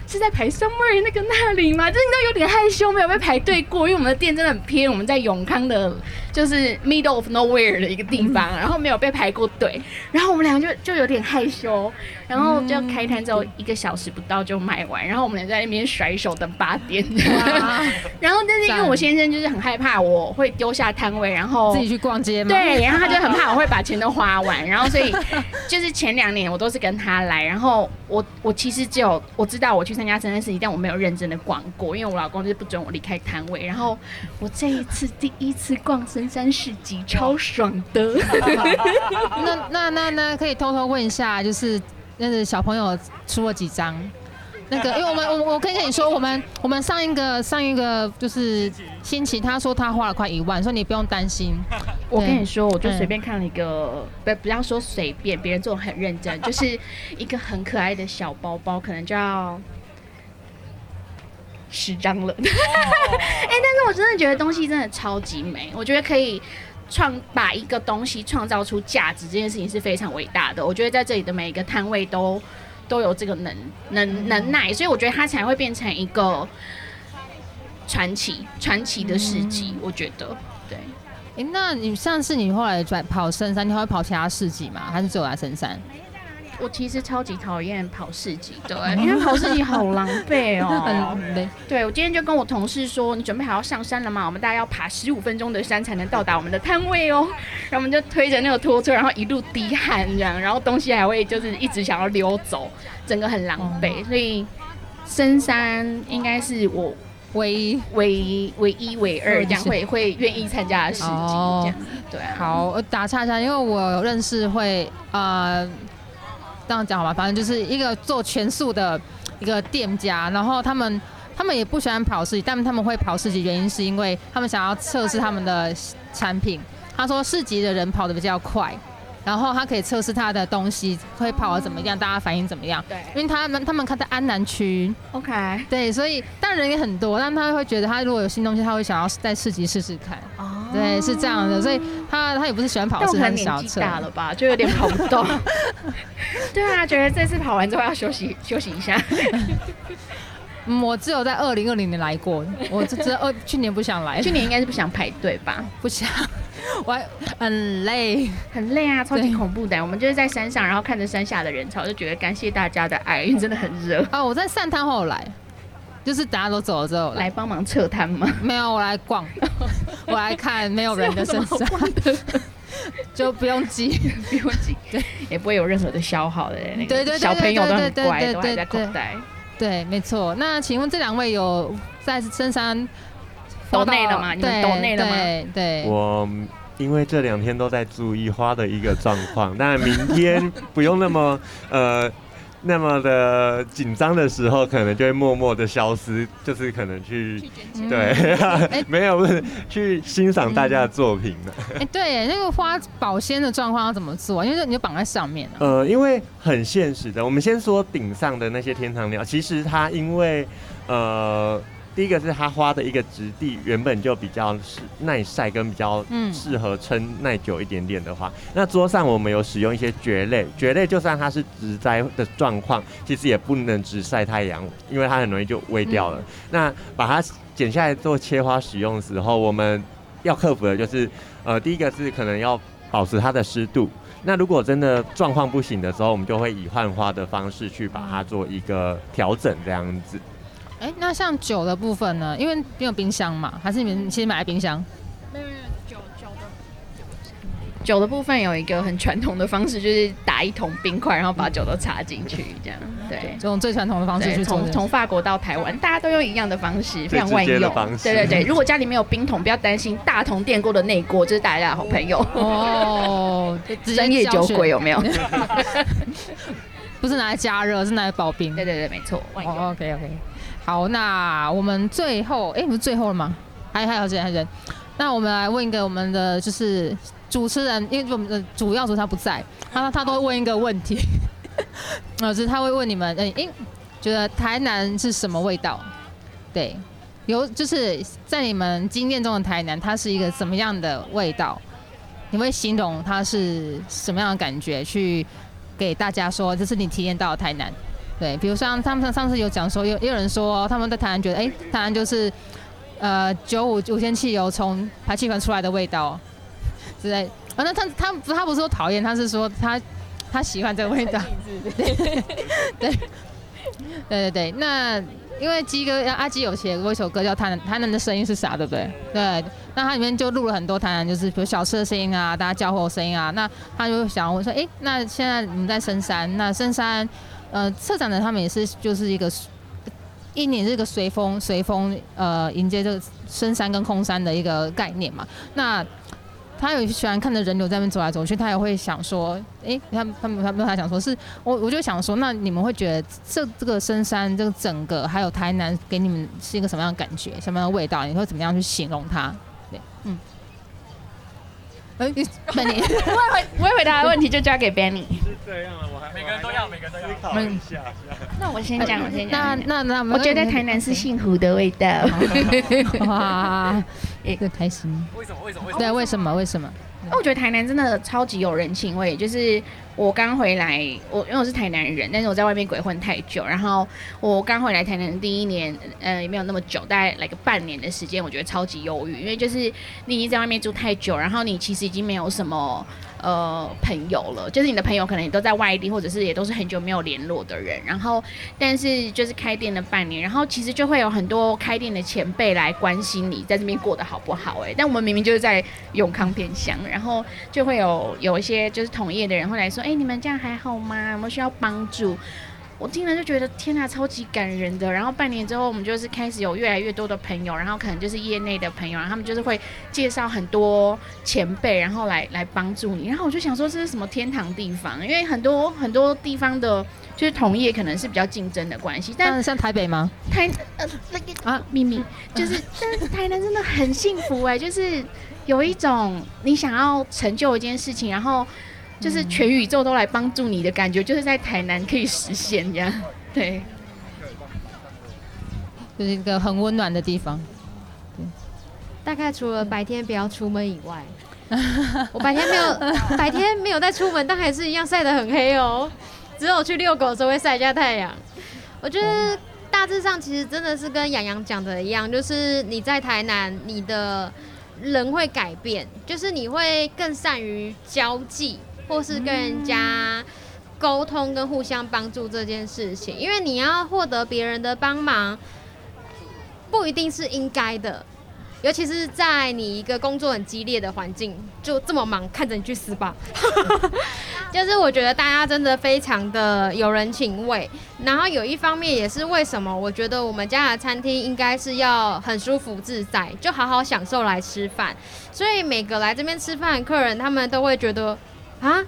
是在排 somewhere 那个那里吗？就你都有点害羞，没有被排队过，因为我们的店真的很偏，我们在永康的，就是 middle of nowhere 的一个地方，然后没有被排过队，然后我们两个就就有点害羞，然后就开摊之后一个小时不到就卖完，然后我们俩在那边甩手等八点，然后但是因为我先生就是很害怕我会丢下摊位，然后自己去逛街嘛，对，然后他就很怕我会把钱都花完，然后所以就是前两年我都是跟他来，然后我我其实只有我知道我去。参加深山市集，但我没有认真的逛过，因为我老公就是不准我离开摊位。然后我这一次第一次逛深山市集，超爽的。那那那那可以偷偷问一下，就是那个小朋友出了几张？那个，因为我们我我可以跟你说，我们我们上一个上一个就是星期，他说他花了快一万，所以你不用担心。我跟你说，我就随便看了一个，不不要说随便，别人做的很认真，就是一个很可爱的小包包，可能就要。十张了，哎、欸，但是我真的觉得东西真的超级美，我觉得可以创把一个东西创造出价值，这件事情是非常伟大的。我觉得在这里的每一个摊位都都有这个能能能耐，所以我觉得它才会变成一个传奇传奇的市集。我觉得，对。哎、欸，那你上次你后来转跑深山，你还会跑其他市集吗？还是只有来深山？我其实超级讨厌跑市集，对，因为跑市集好狼狈哦。很累。对，我今天就跟我同事说，你准备好要上山了吗？我们大概要爬十五分钟的山才能到达我们的摊位哦。然后我们就推着那个拖车，然后一路滴汗这样，然后东西还会就是一直想要溜走，整个很狼狈。所以深山应该是我唯一唯一、唯一、唯二这样会会愿意参加的市集哦这样，对啊。好，我打岔一下，因为我有认识会呃，这样讲好吧，反正就是一个做全素的一个店家，然后他们他们也不喜欢跑市集，但他们会跑市集，原因是因为他们想要测试他们的产品。他说市集的人跑得比较快，然后他可以测试他的东西会跑得怎么样，大家反应怎么样。对因为他们他们看在安南区，，OK，对，所以当然人也很多，但他会觉得他如果有新东西，他会想要在市集试试看。哦对，是这样的，所以他他也不是喜欢跑是想要测。大了吧，就有点跑不动。对啊，觉得这次跑完之后要休息休息一下。嗯，我只有在二零二零年来过，我这这二去年不想来，去年应该是不想排队吧，不想，我还很累。很累啊，超级恐怖的。我们就是在山上，然后看着山下的人潮，就觉得感谢大家的爱，因为真的很热。啊，我在散摊后来，就是大家都走了之后来帮忙撤摊吗？没有，我来逛，我来看没有人的深山，就不用急。不用急，也不会有任何的消耗的那个对对对小朋友都很对对乖，对都还在对对口袋。对，没错。那请问这两位有在深山都内了吗你们对抖内了吗对对。我因为这两天都在注意花的一个状况，但明天不用那么呃那么的紧张的时候，可能就会默默的消失，就是可能去嗯对，哎没有不是去欣赏大家的作品的。哎、对，那个花保鲜的状况要怎么做？因为你就绑在上面啊。呃，因为很现实的，我们先说顶上的那些天堂鸟，其实它因为呃，第一个是它花的一个质地原本就比较是耐晒跟比较嗯适合撑耐久一点点的话，那桌上我们有使用一些蕨类，蕨类就算它是植栽的状况，其实也不能只晒太阳，因为它很容易就微掉了。那把它剪下来做切花使用的时候，我们要克服的就是，呃，第一个是可能要保持它的湿度。那如果真的状况不行的时候，我们就会以换花的方式去把它做一个调整，这样子。哎、那像酒的部分呢？因为没有冰箱嘛，还是你们其实买冰箱？没有没有酒酒的酒的部分有一个很传统的方式，就是打一桶冰块，然后把酒都插进去，这样对。这种最传统的方式对，去做这件事。从从法国到台湾，大家都用一样的方式，非常万用方。式对对对，如果家里没有冰桶，不要担心，大同电锅的内锅就是大家的好朋友。哦，直接专业酒鬼有没有？不是拿来加热，是拿来保冰。对对对，没错。哦，OK OK，好，那我们最后，哎、不是最后了吗？还还有人，还有人。那我们来问一个我们的就是主持人，因为我们的主要主他不在，他他都会问一个问题，老 师他会问你们，哎、觉得台南是什么味道？对，有就是在你们经验中的台南，它是一个什么样的味道？你会形容它是什么样的感觉？去给大家说，这是你体验到的台南。对，比如像他们上上次有讲说，有也有人说他们在台南觉得，哎、台南就是呃九五五铅汽油从排气管出来的味道之类。啊，那他他不他不是说讨厌，他是说他他喜欢这个味道。对对对对对，那因为鸡哥阿基有写过一首歌叫《台南台南的声音是啥》，对不对？对，那它里面就录了很多台南，就是比如小吃的声音啊，大家交货的声音啊。那他就想问说，哎、那现在你们在深山，那深山。呃，策展的他们也是就是一个一年是一个随风随风呃迎接这个深山跟空山的一个概念嘛。那他有喜欢看着人流在那边走来走去，他也会想说，哎、他他们他们他想说是我我就想说，那你们会觉得这这个深山这个整个还有台南给你们是一个什么样的感觉，什么样的味道？你会怎么样去形容它？对，嗯。哎，那你不 会回答的问题就交给 Benny。是这样啊，我还每个人都要每个人都要思考一下。那我先讲，我先讲。那那那，我觉得台南是幸福的味道。哇，更开心。为什么？为什么？为什么？对，为什么？为什么？我觉得台南真的超级有人情味，就是我刚回来，我因为我是台南人，但是我在外面鬼混太久，然后我刚回来台南第一年，呃，也没有那么久，大概来个半年的时间，我觉得超级忧郁，因为就是你已经在外面住太久，然后你其实已经没有什么呃朋友了，就是你的朋友可能也都在外地，或者是也都是很久没有联络的人，然后但是就是开店了半年，然后其实就会有很多开店的前辈来关心你在这边过得好不好、欸，哎，但我们明明就是在永康偏乡，然后就会有有一些就是同业的人会来说，哎、欸，你们这样还好吗？有没有需要帮助？我听了就觉得天呐，超级感人的。然后半年之后，我们就是开始有越来越多的朋友，然后可能就是业内的朋友，然后他们就是会介绍很多前辈，然后来来帮助你。然后我就想说，这是什么天堂地方？因为很多很多地方的，就是同业可能是比较竞争的关系。但像台北吗？台呃那个啊秘密就是，但是台南真的很幸福哎、欸，就是有一种你想要成就一件事情，然后。就是全宇宙都来帮助你的感觉，就是在台南可以实现这样，对，就是一个很温暖的地方。对大概除了白天不要出门以外，我白天没有 白天没有在出门，但还是一样晒得很黑哦。只有去遛狗的时候会晒一下太阳。我觉得大致上其实真的是跟洋洋讲的一样，就是你在台南，你的人会改变，就是你会更善于交际。或是跟人家沟通跟互相帮助这件事情，因为你要获得别人的帮忙，不一定是应该的，尤其是在你一个工作很激烈的环境，就这么忙，看着你去死吧。就是我觉得大家真的非常的有人情味，然后有一方面也是为什么我觉得我们家的餐厅应该是要很舒服自在，就好好享受来吃饭，所以每个来这边吃饭的客人，他们都会觉得。啊，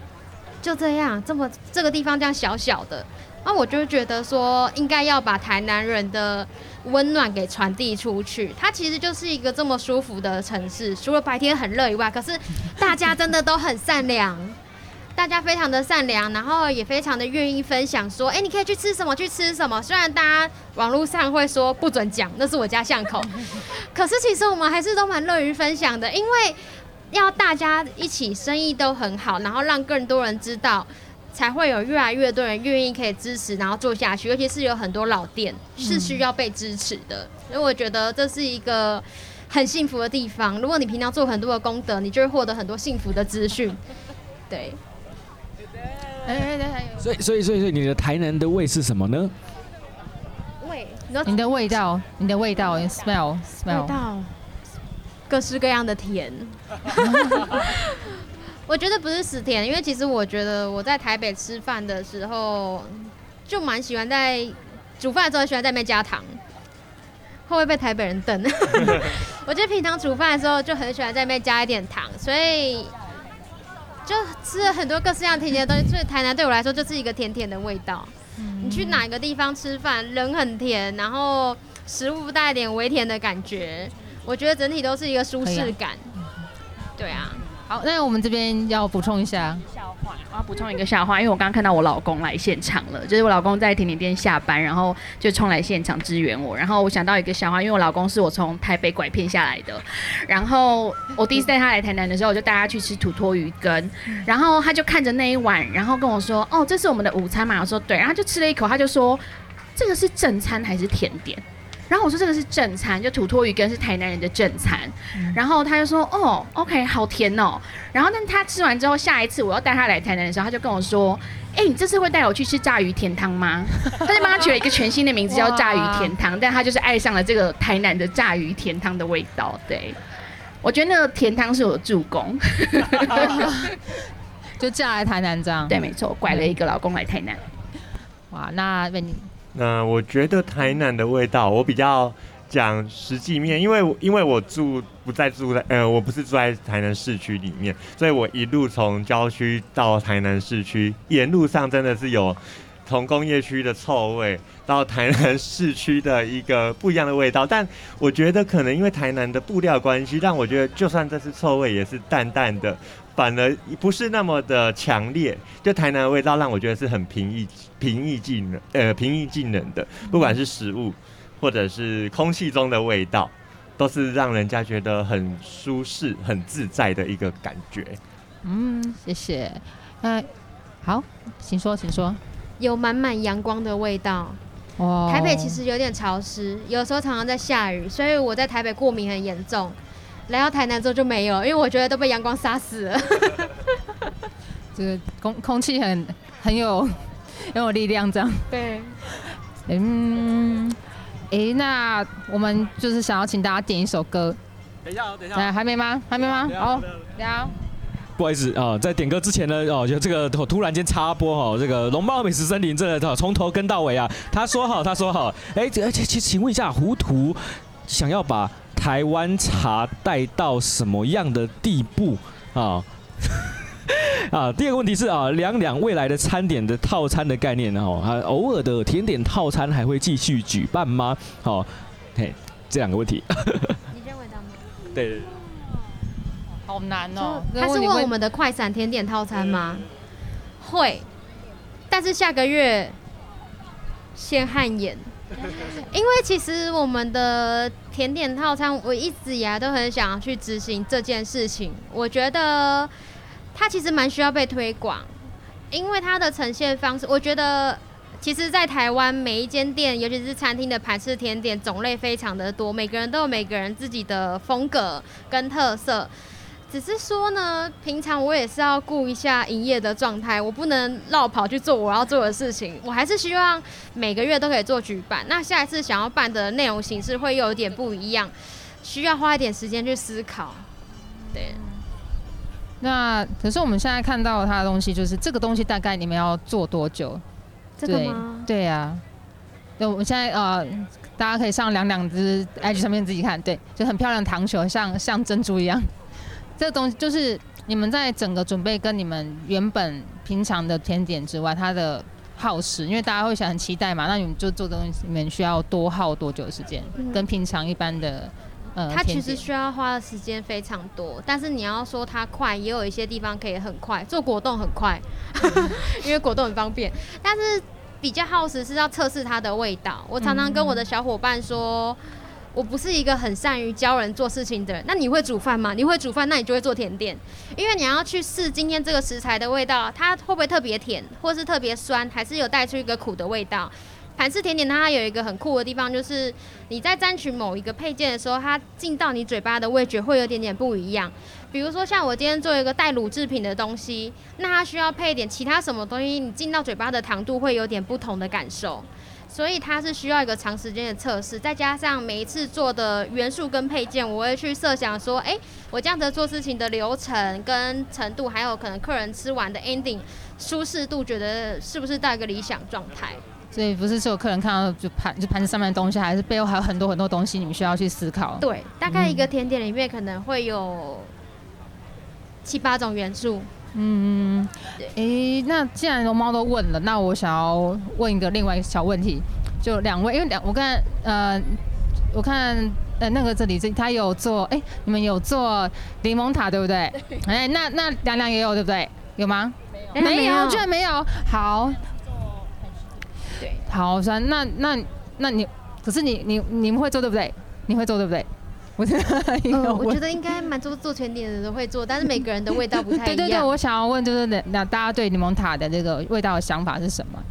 就这样，这么这个地方这样小小的，那我就觉得说，应该要把台南人的温暖给传递出去。它其实就是一个这么舒服的城市，除了白天很热以外，可是大家真的都很善良，大家非常的善良，然后也非常的愿意分享，说，哎，你可以去吃什么，去吃什么。虽然大家网络上会说不准讲，那是我家巷口，可是其实我们还是都蛮乐于分享的，因为。要大家一起生意都很好，然后让更多人知道，才会有越来越多人愿意可以支持，然后做下去。尤其是有很多老店是需要被支持的，所以我觉得这是一个很幸福的地方。如果你平常做很多的功德，你就会获得很多幸福的资讯。对。所以，所以，所以，所以，你的台南的味是什么呢？味，你的味道，你的味道，smell，smell。味道。各式各样的甜，我觉得不是死甜，因为其实我觉得我在台北吃饭的时候，就蛮喜欢在煮饭的时候喜欢在那边加糖，会不会被台北人瞪？我觉得平常煮饭的时候就很喜欢在那边加一点糖，所以就吃了很多各式各样甜甜的东西。所以台南对我来说就是一个甜甜的味道。你去哪个地方吃饭，人很甜，然后食物带一点微甜的感觉。我觉得整体都是一个舒适感，对啊。好，那我们这边要补充一下笑话，我要补充一个笑话，因为我刚刚看到我老公来现场了，就是我老公在甜点店下班，然后就冲来现场支援我，然后我想到一个笑话，因为我老公是我从台北拐骗下来的，然后我第一次带他来台南的时候，我就带他去吃土托鱼羹，然后他就看着那一碗，然后跟我说：“哦，这是我们的午餐嘛？”我说：“对。”然后他就吃了一口，他就说：“这个是正餐还是甜点？”然后我说这个是正餐，就土托鱼羹是台南人的正餐。嗯、然后他就说哦，OK，好甜哦。然后但他吃完之后，下一次我要带他来台南的时候，他就跟我说，哎，你这次会带我去吃炸鱼甜汤吗？他就帮他取了一个全新的名字叫炸鱼甜汤，但他就是爱上了这个台南的炸鱼甜汤的味道。对，我觉得那个甜汤是我的助攻，就嫁来台南这样。对，没错，拐了一个老公来台南。哇，那问你。那我觉得台南的味道，我比较讲实际面，因为因为我住不在住在，呃，我不是住在台南市区里面，所以我一路从郊区到台南市区，沿路上真的是有从工业区的臭味到台南市区的一个不一样的味道。但我觉得可能因为台南的布料关系，让我觉得就算这次臭味也是淡淡的。反而不是那么的强烈，就台南的味道让我觉得是很平易平易近人，呃，平易近人的，不管是食物或者是空气中的味道，都是让人家觉得很舒适、很自在的一个感觉。嗯，谢谢。那好，请说，请说。有满满阳光的味道。哦。台北其实有点潮湿，有时候常常在下雨，所以我在台北过敏很严重。来到台南之后就没有，因为我觉得都被阳光杀死了。这 个空空气很很有很有力量，这样。对。嗯，哎、欸，那我们就是想要请大家点一首歌。等一下，等一下。哎，还没吗？还没吗？好，聊。不好意思啊，在点歌之前呢，哦，就这个突然间插播哈，这个龙猫美食森林真的从头跟到尾啊，他说好，他说好，哎，这请请请问一下，糊涂想要把台湾茶带到什么样的地步啊？啊，第二个问题是啊，两两未来的餐点的套餐的概念呢？哦，啊，偶尔的甜点套餐还会继续举办吗？好，嘿，这两个问题。你认为的吗？对。好难哦！他是问我们的快闪甜点套餐吗？会，但是下个月先汗颜，因为其实我们的甜点套餐，我一直以来都很想要去执行这件事情。我觉得它其实蛮需要被推广，因为它的呈现方式，我觉得其实，在台湾每一间店，尤其是餐厅的盘式甜点种类非常的多，每个人都有每个人自己的风格跟特色。只是说呢，平常我也是要顾一下营业的状态，我不能绕跑去做我要做的事情。我还是希望每个月都可以做举办。那下一次想要办的内容形式会有点不一样，需要花一点时间去思考。对。那可是我们现在看到它的东西，就是这个东西大概你们要做多久？这个吗？对呀。对，我们现在呃，大家可以上两两只 IG 上面自己看，对，就很漂亮的糖球，像像珍珠一样。这个东西就是你们在整个准备跟你们原本平常的甜点之外，它的耗时，因为大家会想很期待嘛，那你们就做东西，你们需要多耗多久的时间？嗯、跟平常一般的呃，它其实需要花的时间非常多，但是你要说它快，也有一些地方可以很快，做果冻很快，嗯、因为果冻很方便，但是比较耗时是要测试它的味道。我常常跟我的小伙伴说。我不是一个很善于教人做事情的人。那你会煮饭吗？你会煮饭，那你就会做甜点，因为你要去试今天这个食材的味道，它会不会特别甜，或是特别酸，还是有带出一个苦的味道。盘式甜点它有一个很酷的地方，就是你在沾取某一个配件的时候，它进到你嘴巴的味觉会有点点不一样。比如说像我今天做一个带乳制品的东西，那它需要配一点其他什么东西，你进到嘴巴的糖度会有点不同的感受。所以它是需要一个长时间的测试，再加上每一次做的元素跟配件，我会去设想说，哎、欸，我这样子做事情的流程跟程度，还有可能客人吃完的 ending 舒适度，觉得是不是到一个理想状态？所以不是所有客人看到就盘就盘子上面的东西，还是背后还有很多很多东西，你们需要去思考。对，大概一个甜点里面可能会有七八种元素。嗯，诶、欸，那既然龙猫都问了，那我想要问一个另外一个小问题，就两位，因为两我看呃，我看呃那个这里这他有做，哎、欸，你们有做柠檬塔对不对？哎、欸，那那两两也有对不对？有吗？没有，没有，居然没有。好，对，好，算那那那你，可是你你你们会做对不对？你会做对不对？我觉得，呃、我觉得应该蛮多做甜点的人都会做，但是每个人的味道不太一样。对对对，我想要问就是，那那大家对柠檬塔的这个味道的想法是什么？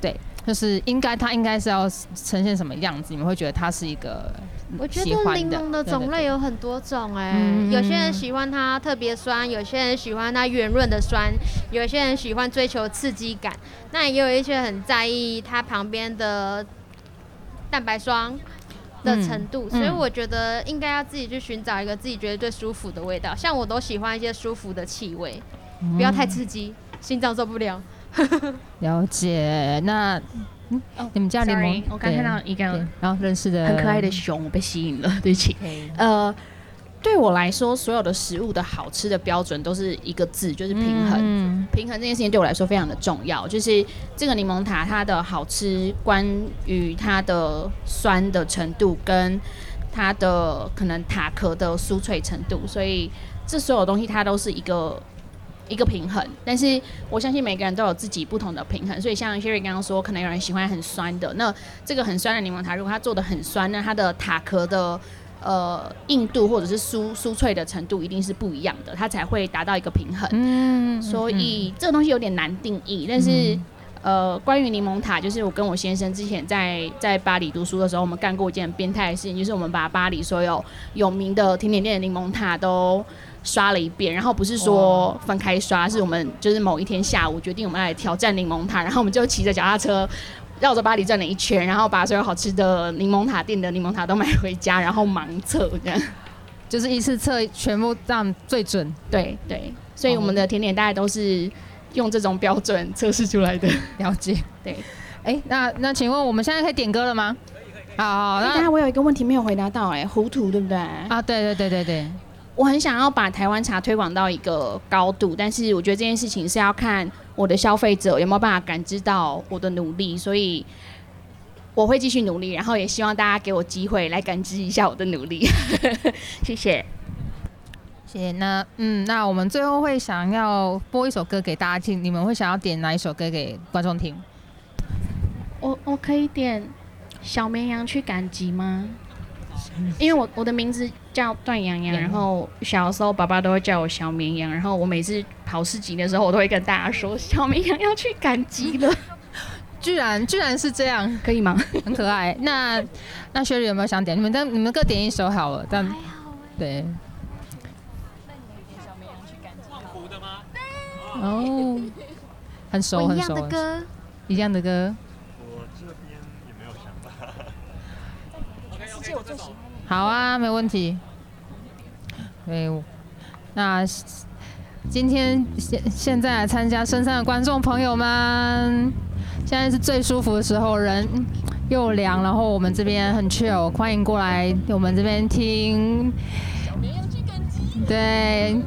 对，就是应该它应该是要呈现什么样子？你们会觉得它是一个？我觉得柠檬的种类有很多种哎、欸，有些人喜欢它特别酸，有些人喜欢它圆润的酸，有些人喜欢追求刺激感，那也有一些很在意它旁边的蛋白霜。的程度，嗯、所以我觉得应该要自己去寻找一个自己觉得最舒服的味道。像我都喜欢一些舒服的气味，嗯、不要太刺激，心脏受不了。了解。那，嗯，你们家柠檬，我刚看到一个然后认识的很可爱的熊，我被吸引了，对不起。呃。对我来说，所有的食物的好吃的标准都是一个字，就是平衡。嗯、平衡这件事情对我来说非常的重要。就是这个柠檬塔，它的好吃，关于它的酸的程度，跟它的可能塔壳的酥脆程度。所以这所有东西它都是一个一个平衡。但是我相信每个人都有自己不同的平衡。所以像 Sherry 刚刚说，可能有人喜欢很酸的，那这个很酸的柠檬塔，如果它做的很酸，那它的塔壳的。呃，硬度或者是酥酥脆的程度一定是不一样的，它才会达到一个平衡。嗯，所以这个东西有点难定义。但是，嗯、呃，关于柠檬塔，就是我跟我先生之前在在巴黎读书的时候，我们干过一件变态的事情，就是我们把巴黎所有有名的甜点店的柠檬塔都刷了一遍。然后不是说分开刷，是我们就是某一天下午决定我们来挑战柠檬塔，然后我们就骑着脚踏车。绕着巴黎转了一圈，然后把所有好吃的柠檬塔店的柠檬塔都买回家，然后盲测这样，就是一次测全部这样最准。对对，所以我们的甜点大概都是用这种标准测试出来的。了解。对，哎、欸，那那请问我们现在可以点歌了吗？好，好，那、欸、我有一个问题没有回答到、欸，哎，糊涂对不对？啊，对对对对对。我很想要把台湾茶推广到一个高度，但是我觉得这件事情是要看我的消费者有没有办法感知到我的努力，所以我会继续努力，然后也希望大家给我机会来感知一下我的努力。谢谢。谢谢。那嗯，那我们最后会想要播一首歌给大家听，你们会想要点哪一首歌给观众听？我我可以点小绵羊去赶集吗？因为我我的名字叫段洋洋，然后小时候爸爸都会叫我小绵羊，然后我每次跑市集的时候，我都会跟大家说小绵羊要去赶集了。居然居然是这样，可以吗？很可爱。那那雪莉有没有想点？你们但你们各点一首好了。但对。哦，很熟很熟。一样的歌。一样的歌。我这边也没有想法。世界我最喜欢。好啊，没问题。对，那今天现现在来参加深山的观众朋友们，现在是最舒服的时候，人又凉，然后我们这边很 chill，欢迎过来我们这边听。对。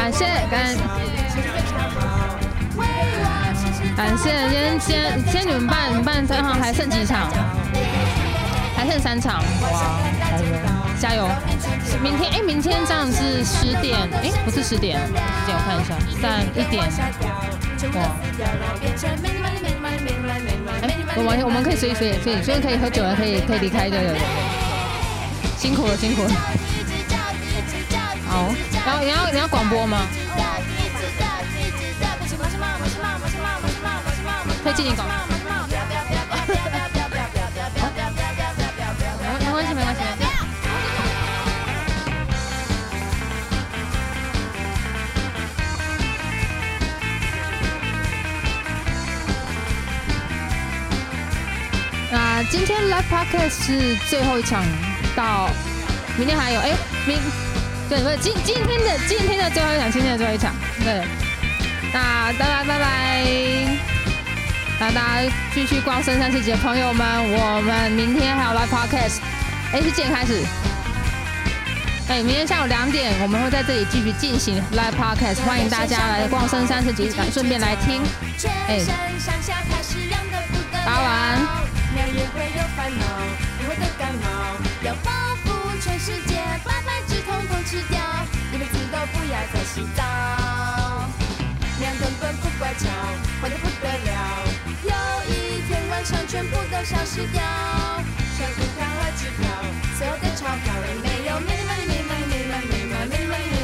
感谢感，感谢今天今天你们办你办三场还剩几场？还剩三场，哇，加油！明天哎、明天这样是十点，哎、不是十点，十点我看一下，三一点，哇，我们我们可以随意随意随意，所以可以喝酒了，可以可以离开的，辛苦了辛苦了。好，你要你要广播吗？可以进行广播。没没关系没关系。那今天 Live Podcast 是最后一场，到明天还有哎明。对，不是今今天的今天的最后一场，今天的最后一场。对，那拜拜拜拜，那大家继续逛深山市集的朋友们，我们明天还有 live podcast，哎，是几点开始？哎，明天下午两点，我们会在这里继续进行 live podcast，欢迎大家来逛深山市集，顺便来听。哎，大家晚安。吃掉，你们知道不要再洗澡。娘根本不乖巧，坏得不得了。有一天晚上全部都消失掉，像股票和支票，所有的钞票也没有。咪咪没咪没咪没咪没咪。